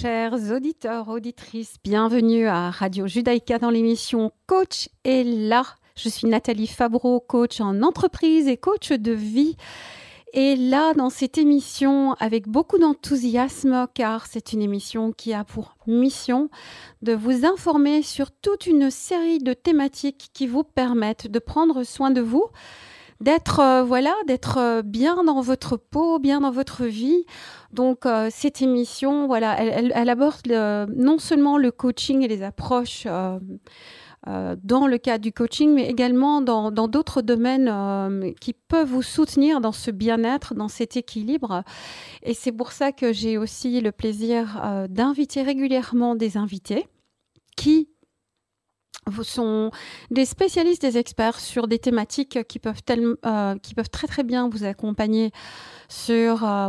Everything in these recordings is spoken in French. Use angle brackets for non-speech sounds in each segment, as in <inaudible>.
Chers auditeurs, auditrices, bienvenue à Radio Judaïka dans l'émission Coach est là. Je suis Nathalie Fabreau, coach en entreprise et coach de vie. Et là, dans cette émission, avec beaucoup d'enthousiasme, car c'est une émission qui a pour mission de vous informer sur toute une série de thématiques qui vous permettent de prendre soin de vous, d'être euh, voilà, d'être euh, bien dans votre peau, bien dans votre vie. Donc euh, cette émission, voilà, elle, aborde non seulement le coaching et les approches. dans le cadre du coaching, mais également dans d'autres domaines qui peuvent vous soutenir dans ce bien-être, dans cet équilibre. Et c'est pour ça que j'ai aussi le plaisir d'inviter régulièrement des invités qui sont des spécialistes, des experts sur des thématiques qui peuvent, euh, très bien vous accompagner sur euh,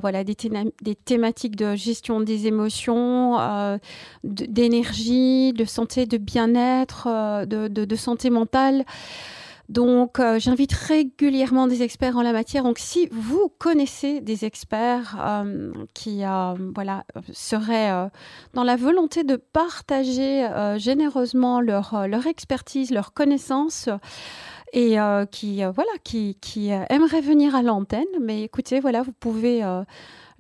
des, thématiques de gestion des émotions, euh, d'énergie, de santé, de bien-être, de, santé mentale. Donc, euh, j'invite régulièrement des experts en la matière. Donc, si vous connaissez des experts euh, qui euh, voilà, seraient dans la volonté de partager généreusement leur, expertise, leurs connaissances, et qui, voilà, qui, qui aimeraient venir à l'antenne, mais écoutez, voilà, vous pouvez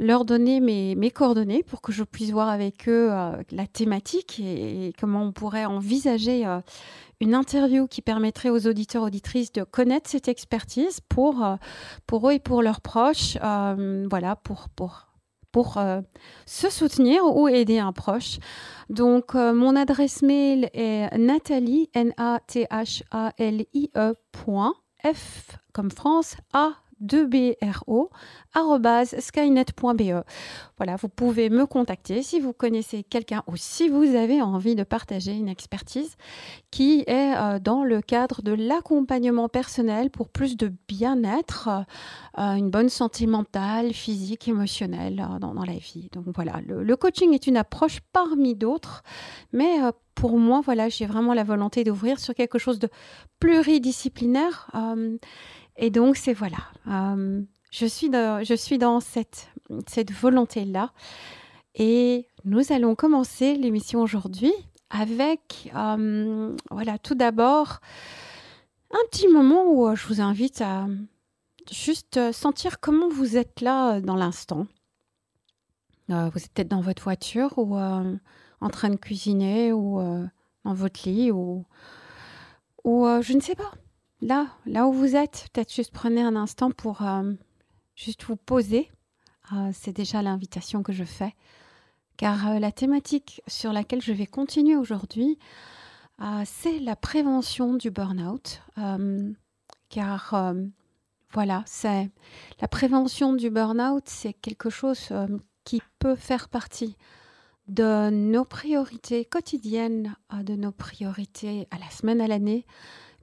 leur donner mes, coordonnées pour que je puisse voir avec eux la thématique et, comment on pourrait envisager une interview qui permettrait aux auditeurs auditrices de connaître cette expertise pour, euh, pour eux et pour leurs proches, euh, voilà, pour, pour, pour euh, se soutenir ou aider un proche. Donc, mon adresse mail est nathalie, N-A-T-H-A-L-I-E, F comme France, A 2bro skynet.be. Voilà, vous pouvez me contacter si vous connaissez quelqu'un ou si vous avez envie de partager une expertise qui est euh, dans le cadre de l'accompagnement personnel pour plus de bien-être, euh, une bonne santé mentale, physique, émotionnelle euh, dans, la vie. Donc voilà, le, coaching est une approche parmi d'autres, mais pour moi, voilà, j'ai vraiment la volonté d'ouvrir sur quelque chose de pluridisciplinaire et donc, c'est voilà. Euh, je, suis dans, je suis dans cette, cette volonté-là. Et nous allons commencer l'émission aujourd'hui avec, euh, voilà, tout d'abord, un petit moment où euh, je vous invite à juste sentir comment vous êtes là dans l'instant. vous êtes peut-être dans votre voiture ou en train de cuisiner ou dans votre lit ou, ou je ne sais pas là, là où vous êtes, peut-être juste prenez un instant pour euh, juste vous poser. Euh, c'est déjà l'invitation que je fais. Car euh, la thématique sur laquelle je vais continuer aujourd'hui, c'est la prévention du burn-out. car voilà, c'est la prévention du burn-out, c'est quelque chose qui peut faire partie de nos priorités quotidiennes, de nos priorités à la semaine, à l'année,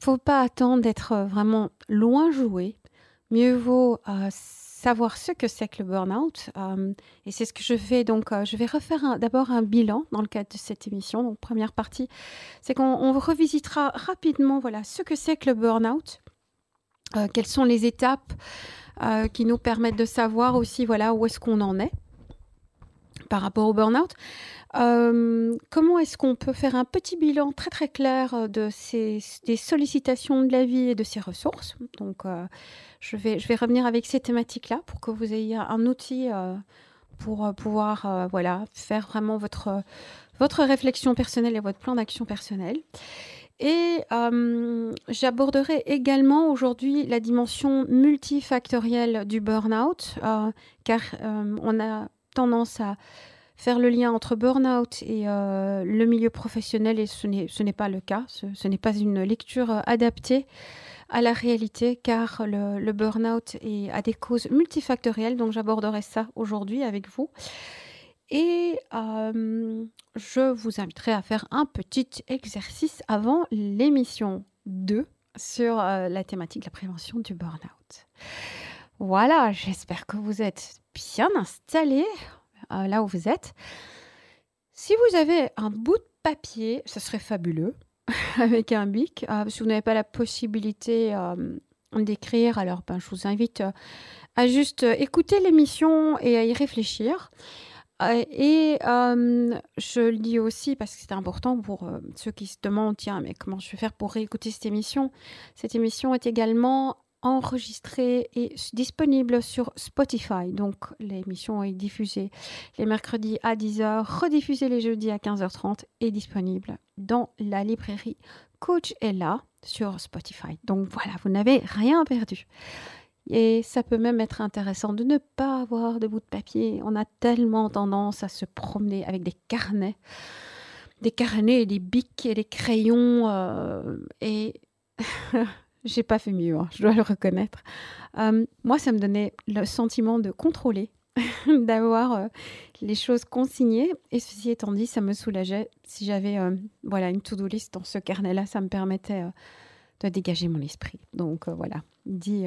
faut pas attendre d'être euh, vraiment loin joué. Mieux vaut euh, savoir ce que c'est que le burn-out. Euh, et c'est ce que je fais. Donc, je vais refaire d'abord un bilan dans le cadre de cette émission. Donc, première partie, c'est qu'on revisitera rapidement voilà, ce que c'est que le burn-out. quelles sont les étapes qui nous permettent de savoir aussi voilà, où est-ce qu'on en est par rapport au burn-out. Euh, comment est-ce qu'on peut faire un petit bilan très très clair euh, de ces, des sollicitations de la vie et de ses ressources? Donc, euh, je, vais, je vais revenir avec ces thématiques-là pour que vous ayez un outil pour pouvoir voilà, faire vraiment votre, votre réflexion personnelle et votre plan d'action personnel. Et j'aborderai également aujourd'hui la dimension multifactorielle du burn-out, car on a tendance à faire le lien entre burn-out et euh, le milieu professionnel, et ce n'est pas le cas. Ce, n'est pas une lecture euh, adaptée à la réalité, car le, burn-out a des causes multifactorielles, donc j'aborderai ça aujourd'hui avec vous. Et euh, je vous inviterai à faire un petit exercice avant l'émission 2 sur la thématique de la prévention du burn-out. Voilà, j'espère que vous êtes bien installés euh, là où vous êtes. Si vous avez un bout de papier, ce serait fabuleux, <laughs> avec un bic. Euh, si vous n'avez pas la possibilité euh, d'écrire, alors ben, je vous invite à juste écouter l'émission et à y réfléchir. Euh, et je le dis aussi parce que c'est important pour ceux qui se demandent, tiens, mais comment je vais faire pour réécouter cette émission? Cette émission est également enregistrée et disponible sur Spotify. Donc l'émission est diffusée les mercredis à 10h, rediffusée les jeudis à 15h30 et disponible dans la librairie Coach est là sur Spotify. Donc voilà, vous n'avez rien perdu. Et ça peut même être intéressant de ne pas avoir de bout de papier. On a tellement tendance à se promener avec des carnets, des carnets et des bics et des crayons. Euh, et <laughs> j'ai pas fait mieux, hein, je dois le reconnaître. Euh, moi, ça me donnait le sentiment de contrôler, <laughs> d'avoir euh, les choses consignées. Et ceci étant dit, ça me soulageait. Si j'avais voilà une to-do list dans ce carnet-là, ça me permettait de dégager mon esprit. Donc voilà, dit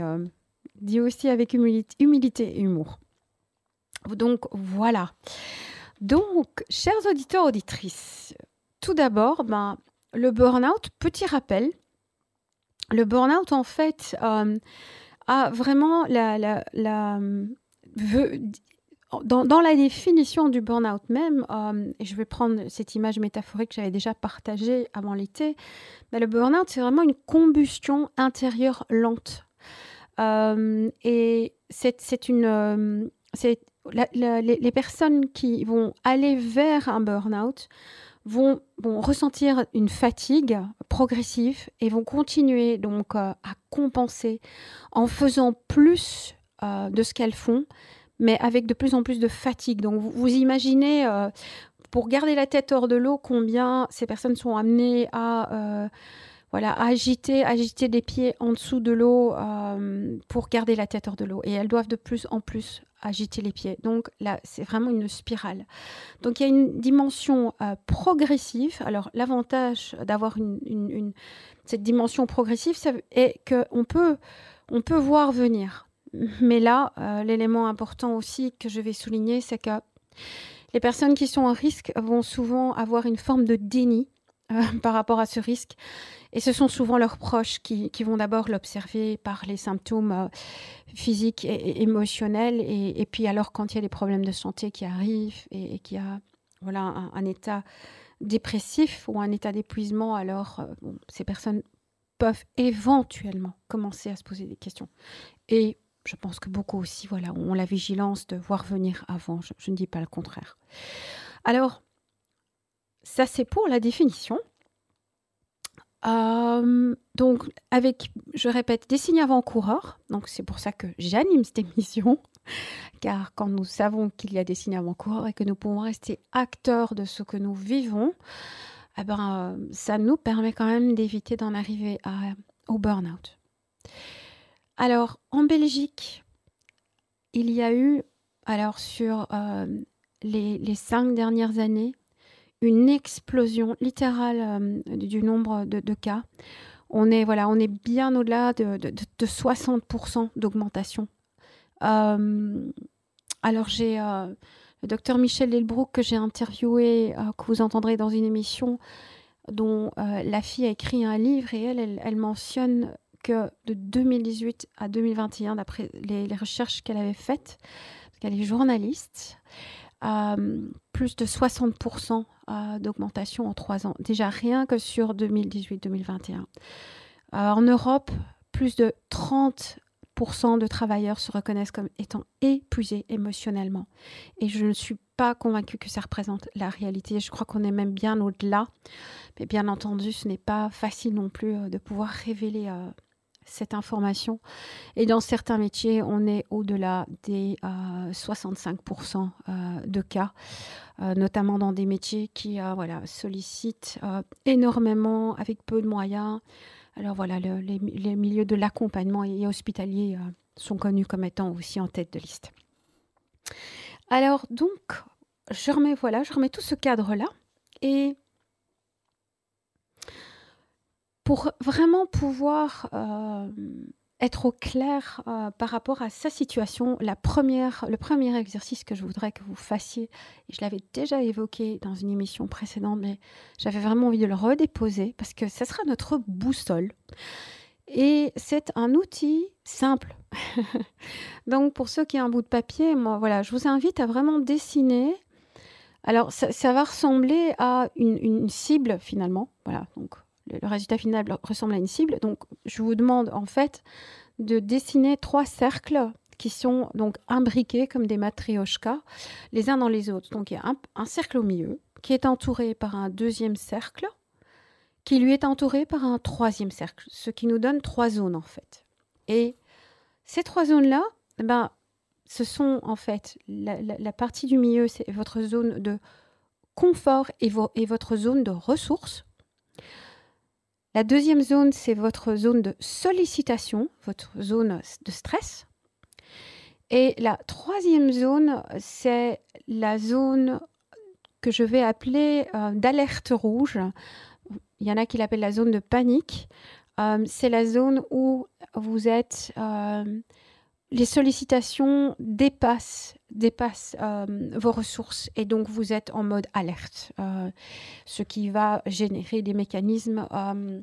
dit aussi avec humilité, et humour. Donc voilà. Donc, chers auditeurs, auditrices, tout d'abord, ben, le burn-out, petit rappel, le burn-out, en fait, euh, a vraiment la, dans, la définition du burn-out même, euh, et je vais prendre cette image métaphorique que j'avais déjà partagée avant l'été, ben, le burn-out, c'est vraiment une combustion intérieure lente. Euh, et c'est une. Les, personnes qui vont aller vers un burn-out vont, ressentir une fatigue progressive et vont continuer donc euh, à compenser en faisant plus de ce qu'elles font, mais avec de plus en plus de fatigue. Donc vous, imaginez, pour garder la tête hors de l'eau, combien ces personnes sont amenées à voilà, agiter, agiter des pieds en dessous de l'eau euh, pour garder la tête hors de l'eau. Et elles doivent de plus en plus agiter les pieds. Donc là, c'est vraiment une spirale. Donc il y a une dimension euh, progressive. Alors l'avantage d'avoir cette dimension progressive est qu'on peut, on peut voir venir. Mais là, euh, l'élément important aussi que je vais souligner, c'est que les personnes qui sont en risque vont souvent avoir une forme de déni par rapport à ce risque et ce sont souvent leurs proches qui, vont d'abord l'observer par les symptômes euh, physiques et, émotionnels. Et, puis alors quand il y a des problèmes de santé qui arrivent et, qu'il y a voilà, un, état dépressif ou un état d'épuisement, alors euh, ces personnes peuvent éventuellement commencer à se poser des questions. Et je pense que beaucoup aussi voilà, ont la vigilance de voir venir avant. Je, je ne dis pas le contraire. Alors, ça c'est pour la définition donc, avec, je répète, des signes avant-coureurs. Donc, c'est pour ça que j'anime cette émission. <laughs> Car quand nous savons qu'il y a des signes avant-coureurs et que nous pouvons rester acteurs de ce que nous vivons, eh ben, ça nous permet quand même d'éviter d'en arriver au burn-out. Alors, en Belgique, il y a eu, alors sur les, les cinq dernières années, une explosion littérale euh, du nombre de, cas. On est, voilà, on est bien au-delà de, 60% d'augmentation. Euh, alors, j'ai euh, le docteur Michel Delbrook que j'ai interviewé, que vous entendrez dans une émission, dont la fille a écrit un livre et elle, elle, mentionne que de 2018 à 2021, d'après les, les, recherches qu'elle avait faites, parce qu'elle est journaliste, plus de 60% euh, d'augmentation en trois ans. Déjà rien que sur 2018-2021. Euh, en Europe, plus de 30% de travailleurs se reconnaissent comme étant épuisés émotionnellement. Et je ne suis pas convaincue que ça représente la réalité. Je crois qu'on est même bien au-delà. Mais bien entendu, ce n'est pas facile non plus euh, de pouvoir révéler cette information. Et dans certains métiers, on est au-delà des 65% euh, euh, de cas, euh, notamment dans des métiers qui voilà, sollicitent énormément avec peu de moyens. Alors voilà, les, milieux de l'accompagnement et hospitalier sont connus comme étant aussi en tête de liste. Alors donc, je remets, voilà, je remets tout ce cadre-là et pour vraiment pouvoir euh, être au clair euh, par rapport à sa situation, la première, le premier exercice que je voudrais que vous fassiez, et je l'avais déjà évoqué dans une émission précédente, mais j'avais vraiment envie de le redéposer parce que ce sera notre boussole. Et c'est un outil simple. <laughs> Donc pour ceux qui ont un bout de papier, moi voilà, je vous invite à vraiment dessiner Alors, ça, va ressembler à une, cible finalement. Voilà, donc le, résultat final ressemble à une cible. Donc, je vous demande en fait de dessiner trois cercles qui sont donc imbriqués comme des matrioshkas, les uns dans les autres. Donc, il y a un, cercle au milieu qui est entouré par un deuxième cercle, qui lui est entouré par un troisième cercle, ce qui nous donne trois zones en fait. Et ces trois zones-là, eh ben, ce sont en fait la, partie du milieu, c'est votre zone de confort et, et, votre zone de ressources. La deuxième zone, c'est votre zone de sollicitation, votre zone de stress. Et la troisième zone, c'est la zone que je vais appeler euh, d'alerte rouge. Il y en a qui l'appellent la zone de panique. Euh, c'est la zone où vous êtes euh, les sollicitations dépassent, euh, vos ressources et donc vous êtes en mode alerte, euh, ce qui va générer des mécanismes euh,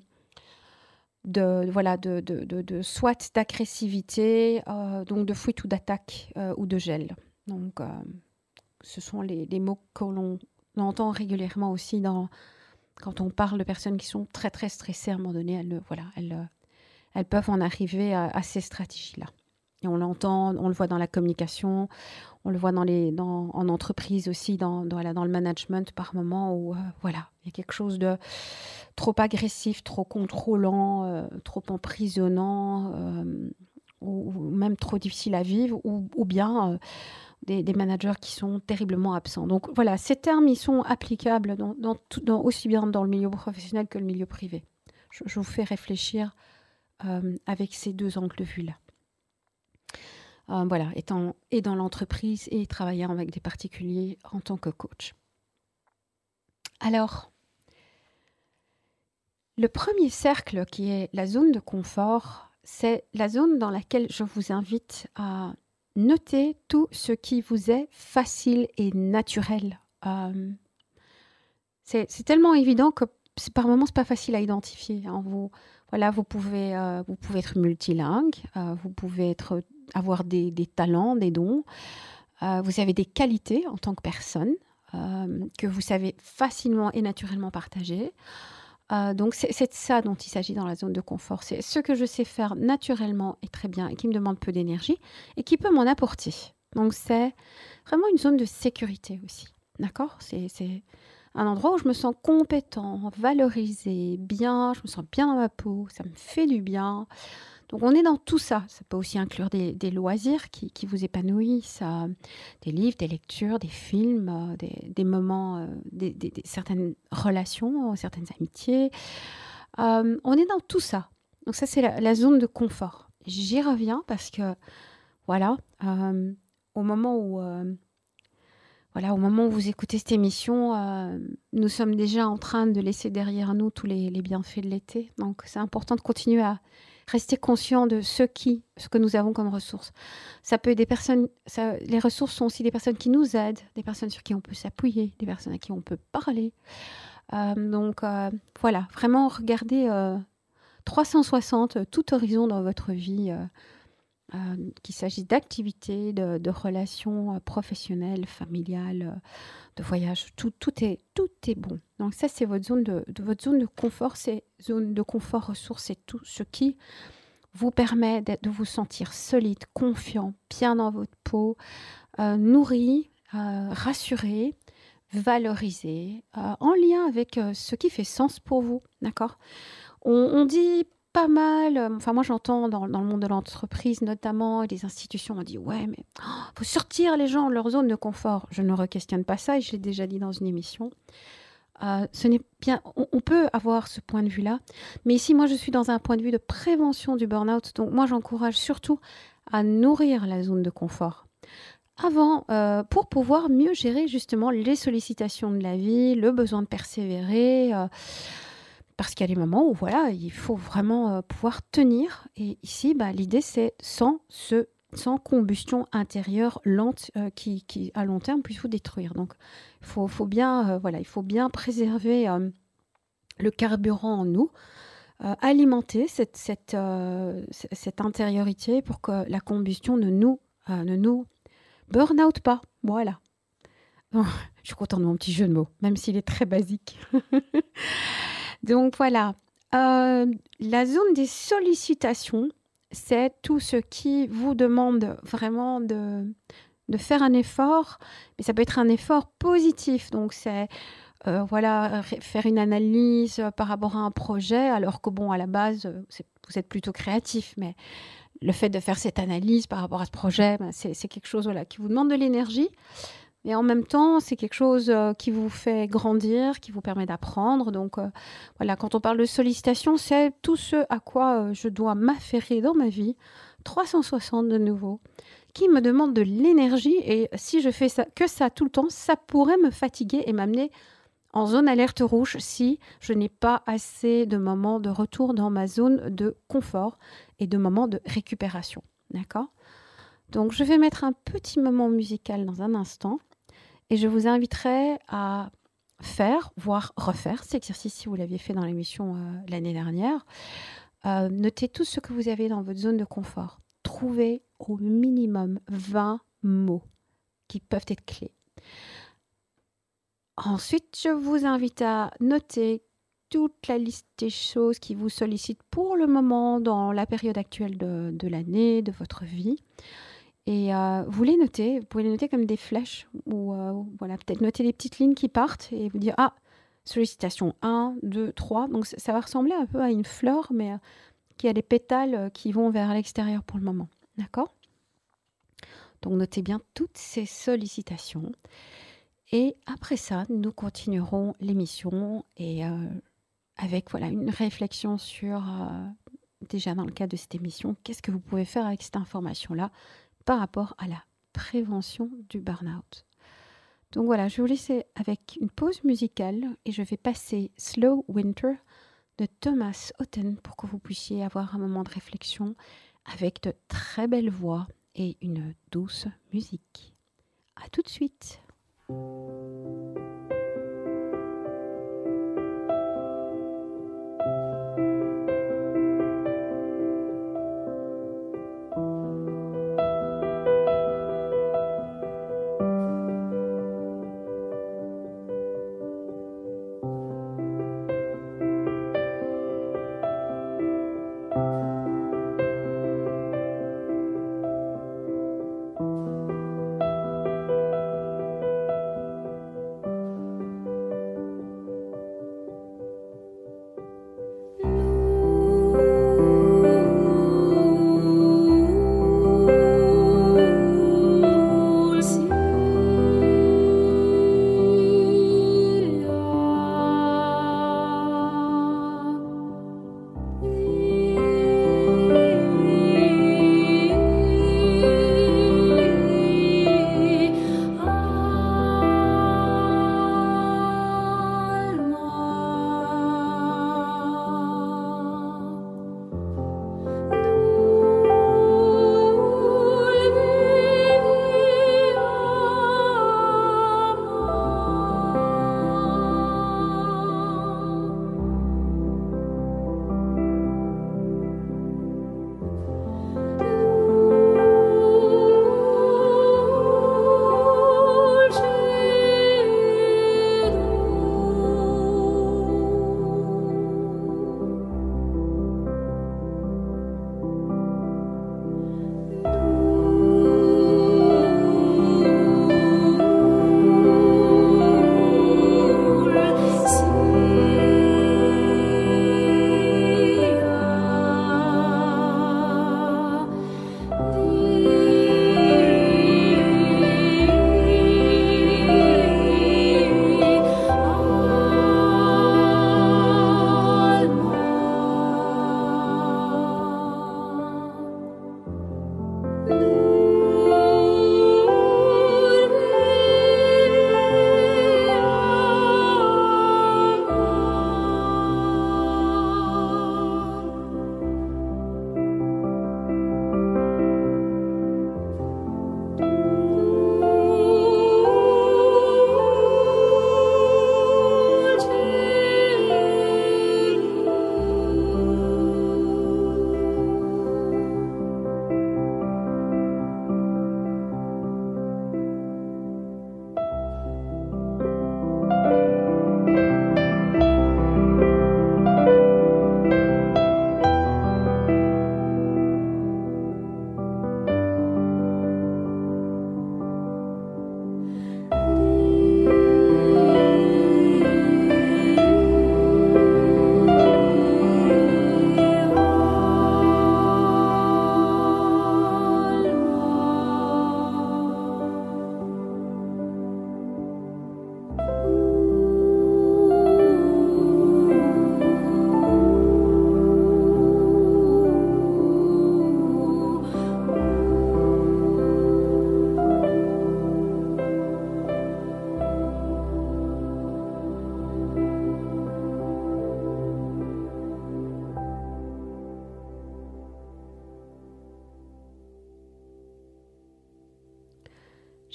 de, voilà, de, soit d'agressivité, donc de fuite ou d'attaque ou de gel. Donc, ce sont les, mots que l'on entend régulièrement aussi quand on parle de personnes qui sont très très stressées à un moment donné. Elles peuvent en arriver à ces stratégies-là. Et on l'entend, on le voit dans la communication, on le voit dans les, dans, en entreprise aussi, dans, le management par moment où euh, voilà, il y a quelque chose de trop agressif, trop contrôlant, euh, trop emprisonnant, euh, ou, même trop difficile à vivre, ou, bien des, managers qui sont terriblement absents. Donc voilà, ces termes, ils sont applicables aussi bien dans le milieu professionnel que le milieu privé. Je, je vous fais réfléchir avec ces deux angles de vue-là. Euh, voilà, étant et dans l'entreprise et travaillant avec des particuliers en tant que coach. Alors, le premier cercle qui est la zone de confort, c'est la zone dans laquelle je vous invite à noter tout ce qui vous est facile et naturel. Euh, c'est tellement évident que par moments, c'est pas facile à identifier. Hein. Vous, voilà, vous pouvez, euh, vous pouvez être multilingue, vous pouvez être avoir des, talents, des dons. Euh, vous avez des qualités en tant que personne euh, que vous savez facilement et naturellement partager. Euh, donc c'est ça dont il s'agit dans la zone de confort. C'est ce que je sais faire naturellement et très bien et qui me demande peu d'énergie et qui peut m'en apporter. Donc c'est vraiment une zone de sécurité aussi. D'accord? C'est un endroit où je me sens compétent, valorisé, bien, je me sens bien dans ma peau, ça me fait du bien. Donc on est dans tout ça. Ça peut aussi inclure des, loisirs qui, vous épanouissent, des livres, des lectures, des films, euh, des, moments, euh, certaines relations, certaines amitiés. Euh, on est dans tout ça. Donc ça, c'est la, zone de confort. J'y reviens parce que, voilà, au moment où... voilà, au moment où vous écoutez cette émission, nous sommes déjà en train de laisser derrière nous tous les bienfaits de l'été. Donc, c'est important de continuer à, rester conscient de ce qui, ce que nous avons comme ressources. Ça peut être des personnes, les ressources sont aussi des personnes qui nous aident, des personnes sur qui on peut s'appuyer, des personnes à qui on peut parler. Euh, donc euh, voilà, vraiment regardez 360 euh, tout horizon dans votre vie euh, qu'il s'agisse d'activités, de, relations euh, professionnelles, familiales, euh, de voyages, tout, est, tout est bon. Donc ça, c'est votre zone de, votre zone de confort, c'est zone de confort ressources, c'est tout ce qui vous permet de vous sentir solide, confiant, bien dans votre peau, nourri, rassuré, valorisé, en lien avec ce qui fait sens pour vous, d'accord? On, dit pas mal. Euh, enfin, moi, j'entends dans, le monde de l'entreprise, notamment, et des institutions, on dit Ouais, mais oh, faut sortir les gens de leur zone de confort. Je ne re-questionne pas ça et je l'ai déjà dit dans une émission. Euh, ce n'est bien, on, peut avoir ce point de vue-là, mais ici, moi, je suis dans un point de vue de prévention du burn-out. Donc, moi, j'encourage surtout à nourrir la zone de confort avant euh, pour pouvoir mieux gérer justement les sollicitations de la vie, le besoin de persévérer parce qu'il y a des moments où voilà, il faut vraiment euh, pouvoir tenir. Et ici, bah, l'idée, c'est sans, ce, sans combustion intérieure lente euh, qui, à long terme, puisse vous détruire. Donc, faut, faut, bien, euh, voilà, il faut bien préserver le carburant en nous, alimenter cette, cette, cette, intériorité pour que la combustion ne nous, ne nous burn out pas. Voilà. <laughs> Je suis contente de mon petit jeu de mots, même s'il est très basique. <laughs> Donc voilà. Euh, la zone des sollicitations, c'est tout ce qui vous demande vraiment de, faire un effort, mais ça peut être un effort positif. Donc c'est euh, voilà, faire une analyse par rapport à un projet, alors que bon, à la base, vous êtes plutôt créatif, mais le fait de faire cette analyse par rapport à ce projet, ben, c'est quelque chose voilà, qui vous demande de l'énergie. Et en même temps, c'est quelque chose euh, qui vous fait grandir, qui vous permet d'apprendre. Donc euh, voilà, quand on parle de sollicitation, c'est tout ce à quoi euh, je dois m'affairer dans ma vie, 360 de nouveau, qui me demande de l'énergie. Et si je fais ça, que ça tout le temps, ça pourrait me fatiguer et m'amener en zone alerte rouge si je n'ai pas assez de moments de retour dans ma zone de confort et de moments de récupération. D'accord? Donc je vais mettre un petit moment musical dans un instant. Et je vous inviterai à faire, voire refaire cet exercice si vous l'aviez fait dans l'émission euh, l'année dernière. Euh, notez tout ce que vous avez dans votre zone de confort. Trouvez au minimum 20 mots qui peuvent être clés. Ensuite, je vous invite à noter toute la liste des choses qui vous sollicitent pour le moment dans la période actuelle de l'année, de votre vie. Et euh, vous les notez, vous pouvez les noter comme des flèches, ou euh, voilà, peut-être noter les petites lignes qui partent et vous dire Ah, sollicitation 1, 2, 3. Donc ça va ressembler un peu à une fleur, mais euh, qui a des pétales qui vont vers l'extérieur pour le moment. D'accord? Donc notez bien toutes ces sollicitations. Et après ça, nous continuerons l'émission et avec voilà une réflexion sur déjà dans le cadre de cette émission, qu'est-ce que vous pouvez faire avec cette information-là? Par rapport à la prévention du burn-out. Donc voilà, je vous laisser avec une pause musicale et je vais passer Slow Winter de Thomas Otten pour que vous puissiez avoir un moment de réflexion avec de très belles voix et une douce musique. A tout de suite.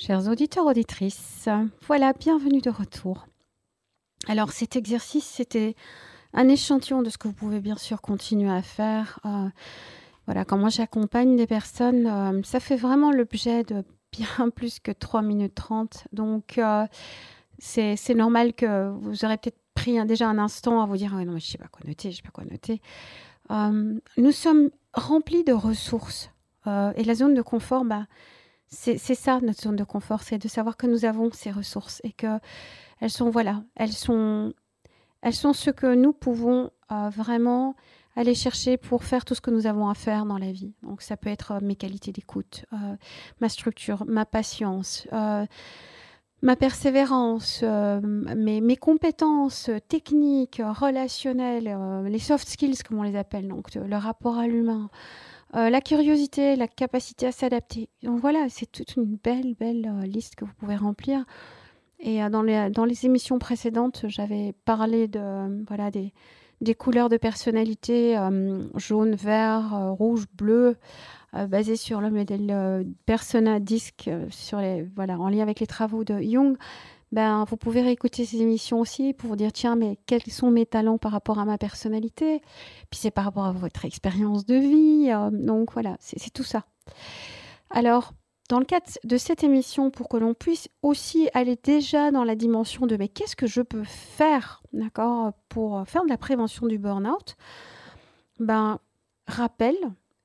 Chers auditeurs, auditrices, voilà, bienvenue de retour. Alors cet exercice, c'était un échantillon de ce que vous pouvez bien sûr continuer à faire. Euh, voilà, quand moi j'accompagne des personnes, euh, ça fait vraiment l'objet de bien <laughs> plus que 3 minutes 30. Donc euh, c'est normal que vous aurez peut-être pris déjà un instant à vous dire non, mais je ne sais pas quoi noter, je ne sais pas quoi noter. nous sommes remplis de ressources. et la zone de confort, bah, c'est ça notre zone de confort, c'est de savoir que nous avons ces ressources et que elles sont voilà, elles sont elles sont ce que nous pouvons euh, vraiment aller chercher pour faire tout ce que nous avons à faire dans la vie. Donc ça peut être euh, mes qualités d'écoute, euh, ma structure, ma patience, ma persévérance, mes, mes, compétences techniques, relationnelles, les soft skills comme on les appelle, donc le rapport à l'humain. La curiosité, la capacité à s'adapter. Donc voilà, c'est toute une belle, belle liste que vous pouvez remplir et euh, dans, les, dans les émissions précédentes, j'avais parlé de, voilà, des, des couleurs de personnalité euh, jaune, vert, euh, rouge, bleu, basées sur le modèle Persona Disc, sur les, voilà, en lien avec les travaux de Jung. Ben, vous pouvez réécouter ces émissions aussi pour vous dire tiens, mais quels sont mes talents par rapport à ma personnalité? Puis c'est par rapport à votre expérience de vie. donc voilà, c'est tout ça. Alors, dans le cadre de cette émission, pour que l'on puisse aussi aller déjà dans la dimension de mais qu'est-ce que je peux faire, d'accord, pour faire de la prévention du burn-out, ben, rappel,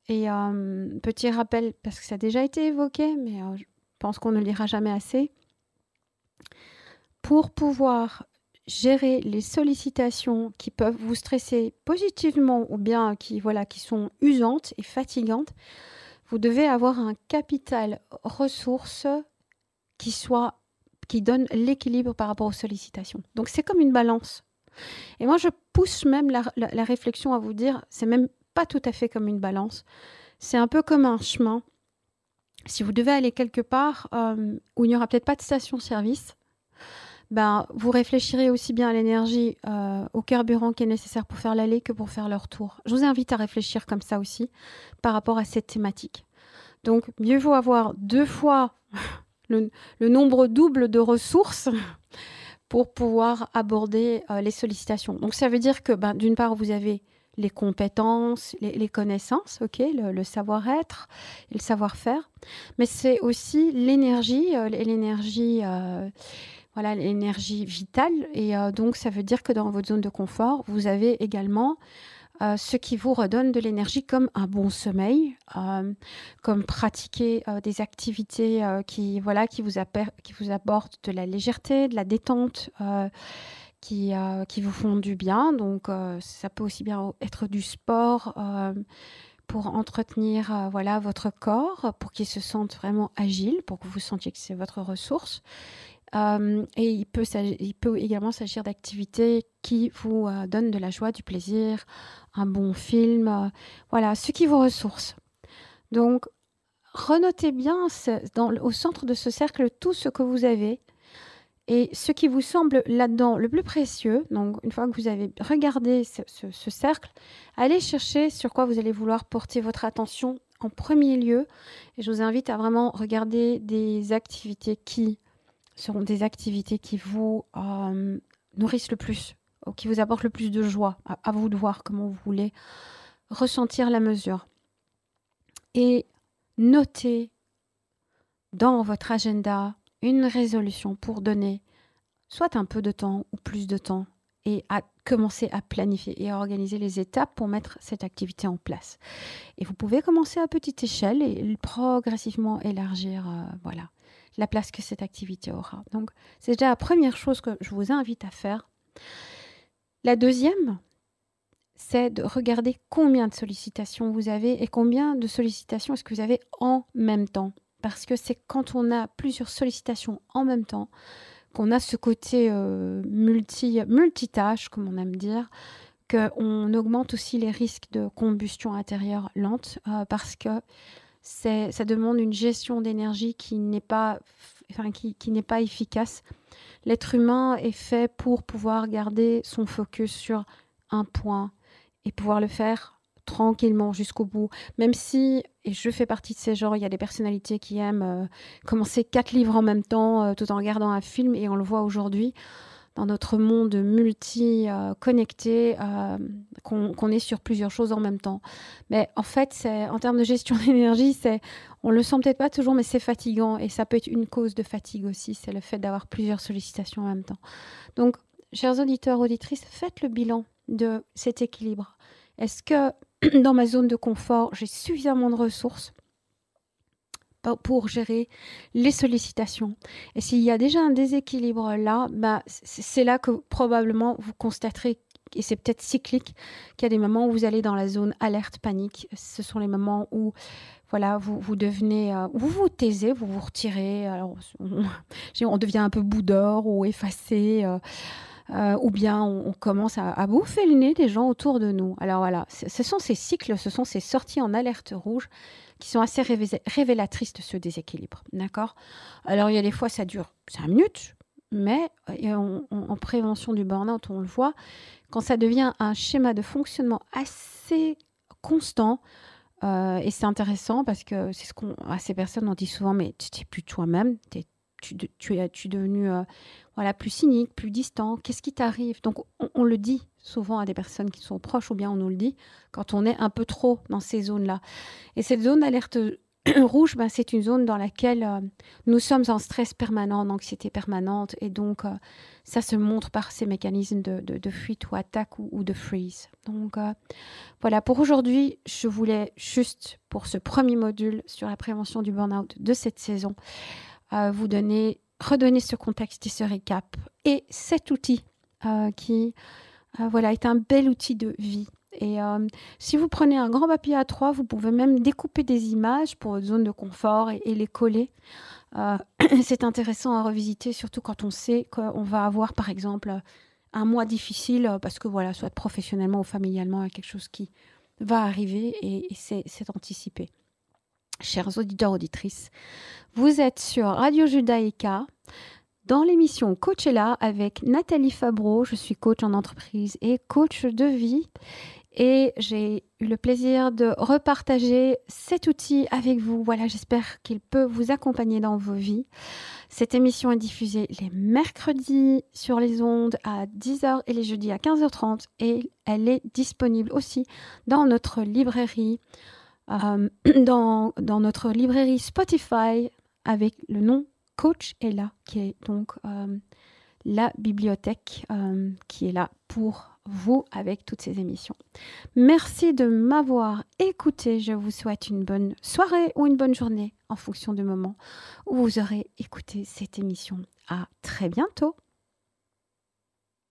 et euh, petit rappel, parce que ça a déjà été évoqué, mais euh, je pense qu'on ne lira jamais assez, pour pouvoir gérer les sollicitations qui peuvent vous stresser positivement ou bien qui, voilà, qui sont usantes et fatigantes, vous devez avoir un capital ressources qui soit qui donne l'équilibre par rapport aux sollicitations. Donc c'est comme une balance. Et moi je pousse même la, réflexion à vous dire, c'est même pas tout à fait comme une balance. C'est un peu comme un chemin. Si vous devez aller quelque part euh, où il n'y aura peut-être pas de station-service, ben, vous réfléchirez aussi bien à l'énergie, euh, au carburant qui est nécessaire pour faire l'aller que pour faire le retour. Je vous invite à réfléchir comme ça aussi par rapport à cette thématique. Donc, mieux vaut avoir deux fois <laughs> le, nombre double de ressources <laughs> pour pouvoir aborder euh, les sollicitations. Donc, ça veut dire que, ben, d'une part, vous avez les compétences, les, connaissances, ok, le, savoir-être et le savoir-faire, mais c'est aussi l'énergie, euh, l'énergie voilà l'énergie vitale. Et euh, donc, ça veut dire que dans votre zone de confort, vous avez également euh, ce qui vous redonne de l'énergie comme un bon sommeil, euh, comme pratiquer des activités qui, voilà, qui, vous qui vous apportent de la légèreté, de la détente, qui, qui vous font du bien. Donc, ça peut aussi bien être du sport pour entretenir voilà, votre corps, pour qu'il se sente vraiment agile, pour que vous sentiez que c'est votre ressource. Euh, et il peut, également s'agir d'activités qui vous euh, donnent de la joie, du plaisir, un bon film, euh, voilà, ce qui vous ressource. Donc, renotez bien au centre de ce cercle tout ce que vous avez et ce qui vous semble là-dedans le plus précieux. Donc, une fois que vous avez regardé ce cercle, allez chercher sur quoi vous allez vouloir porter votre attention en premier lieu. Et je vous invite à vraiment regarder des activités qui seront des activités qui vous euh, nourrissent le plus, ou qui vous apportent le plus de joie. À, vous de voir comment vous voulez ressentir la mesure. Et notez dans votre agenda une résolution pour donner soit un peu de temps ou plus de temps et à commencer à planifier et à organiser les étapes pour mettre cette activité en place. Et vous pouvez commencer à petite échelle et progressivement élargir euh, voilà, la place que cette activité aura. Donc, c'est déjà la première chose que je vous invite à faire. La deuxième, c'est de regarder combien de sollicitations vous avez et combien de sollicitations est-ce que vous avez en même temps. Parce que c'est quand on a plusieurs sollicitations en même temps qu'on a ce côté euh, multi, multitâche, comme on aime dire, qu'on augmente aussi les risques de combustion intérieure lente euh, parce que ça demande une gestion d'énergie qui n'est pas, enfin, qui, qui n'est pas efficace. L'être humain est fait pour pouvoir garder son focus sur un point et pouvoir le faire tranquillement jusqu'au bout, même si, et je fais partie de ces gens, il y a des personnalités qui aiment euh, commencer quatre livres en même temps euh, tout en regardant un film, et on le voit aujourd'hui dans notre monde multi-connecté, euh, qu'on est sur plusieurs choses en même temps. Mais en fait, en termes de gestion <laughs> d'énergie, c'est, on le sent peut-être pas toujours, mais c'est fatigant, et ça peut être une cause de fatigue aussi, c'est le fait d'avoir plusieurs sollicitations en même temps. Donc, chers auditeurs, auditrices, faites le bilan de cet équilibre. Est-ce que <clears throat> dans ma zone de confort, j'ai suffisamment de ressources pour gérer les sollicitations. Et s'il y a déjà un déséquilibre là, bah, c'est là que probablement vous constaterez, et c'est peut-être cyclique, qu'il y a des moments où vous allez dans la zone alerte, panique. Ce sont les moments où voilà, vous, vous devenez, euh, vous vous taisez, vous vous retirez, alors on, <laughs> devient un peu boudeur ou effacé. Euh, euh, ou bien on, commence à, bouffer le nez des gens autour de nous. Alors voilà, ce sont ces cycles, ce sont ces sorties en alerte rouge qui sont assez révélatrices de ce déséquilibre. D'accord? Alors il y a des fois, ça dure 5 minutes, mais euh, en prévention du burn-out, on le voit, quand ça devient un schéma de fonctionnement assez constant, euh, et c'est intéressant parce que c'est ce qu'on à ces personnes on dit souvent mais tu n'es plus toi-même, tu, tu, es, tu es devenu voilà, plus cynique, plus distant. Qu'est-ce qui t'arrive? Donc, on, le dit souvent à des personnes qui sont proches, ou bien on nous le dit quand on est un peu trop dans ces zones-là. Et cette zone d'alerte <clears throat> rouge, ben, c'est une zone dans laquelle euh, nous sommes en stress permanent, en anxiété permanente, et donc euh, ça se montre par ces mécanismes de, fuite ou attaque ou, de freeze. Donc euh, voilà, pour aujourd'hui, je voulais juste, pour ce premier module sur la prévention du burn-out de cette saison, vous donner redonner ce contexte et ce récap. Et cet outil qui euh, voilà, est un bel outil de vie. Et euh, si vous prenez un grand papier à 3 vous pouvez même découper des images pour votre zone de confort et, les coller. <clears throat> c'est intéressant à revisiter, surtout quand on sait qu'on va avoir, par exemple, un mois difficile, parce que voilà, soit professionnellement ou familialement, il y a quelque chose qui va arriver et, et c'est anticipé chers auditeurs, auditrices. Vous êtes sur Radio Judaïka dans l'émission Coachella avec Nathalie Fabreau. Je suis coach en entreprise et coach de vie. Et j'ai eu le plaisir de repartager cet outil avec vous. Voilà, j'espère qu'il peut vous accompagner dans vos vies. Cette émission est diffusée les mercredis sur les ondes à 10h et les jeudis à 15h30 et elle est disponible aussi dans notre librairie euh, <clears throat> dans, dans, notre librairie Spotify avec le nom Coach est là, qui est donc euh, la bibliothèque euh, qui est là pour vous avec toutes ces émissions. Merci de m'avoir écouté. Je vous souhaite une bonne soirée ou une bonne journée en fonction du moment où vous aurez écouté cette émission. À très bientôt.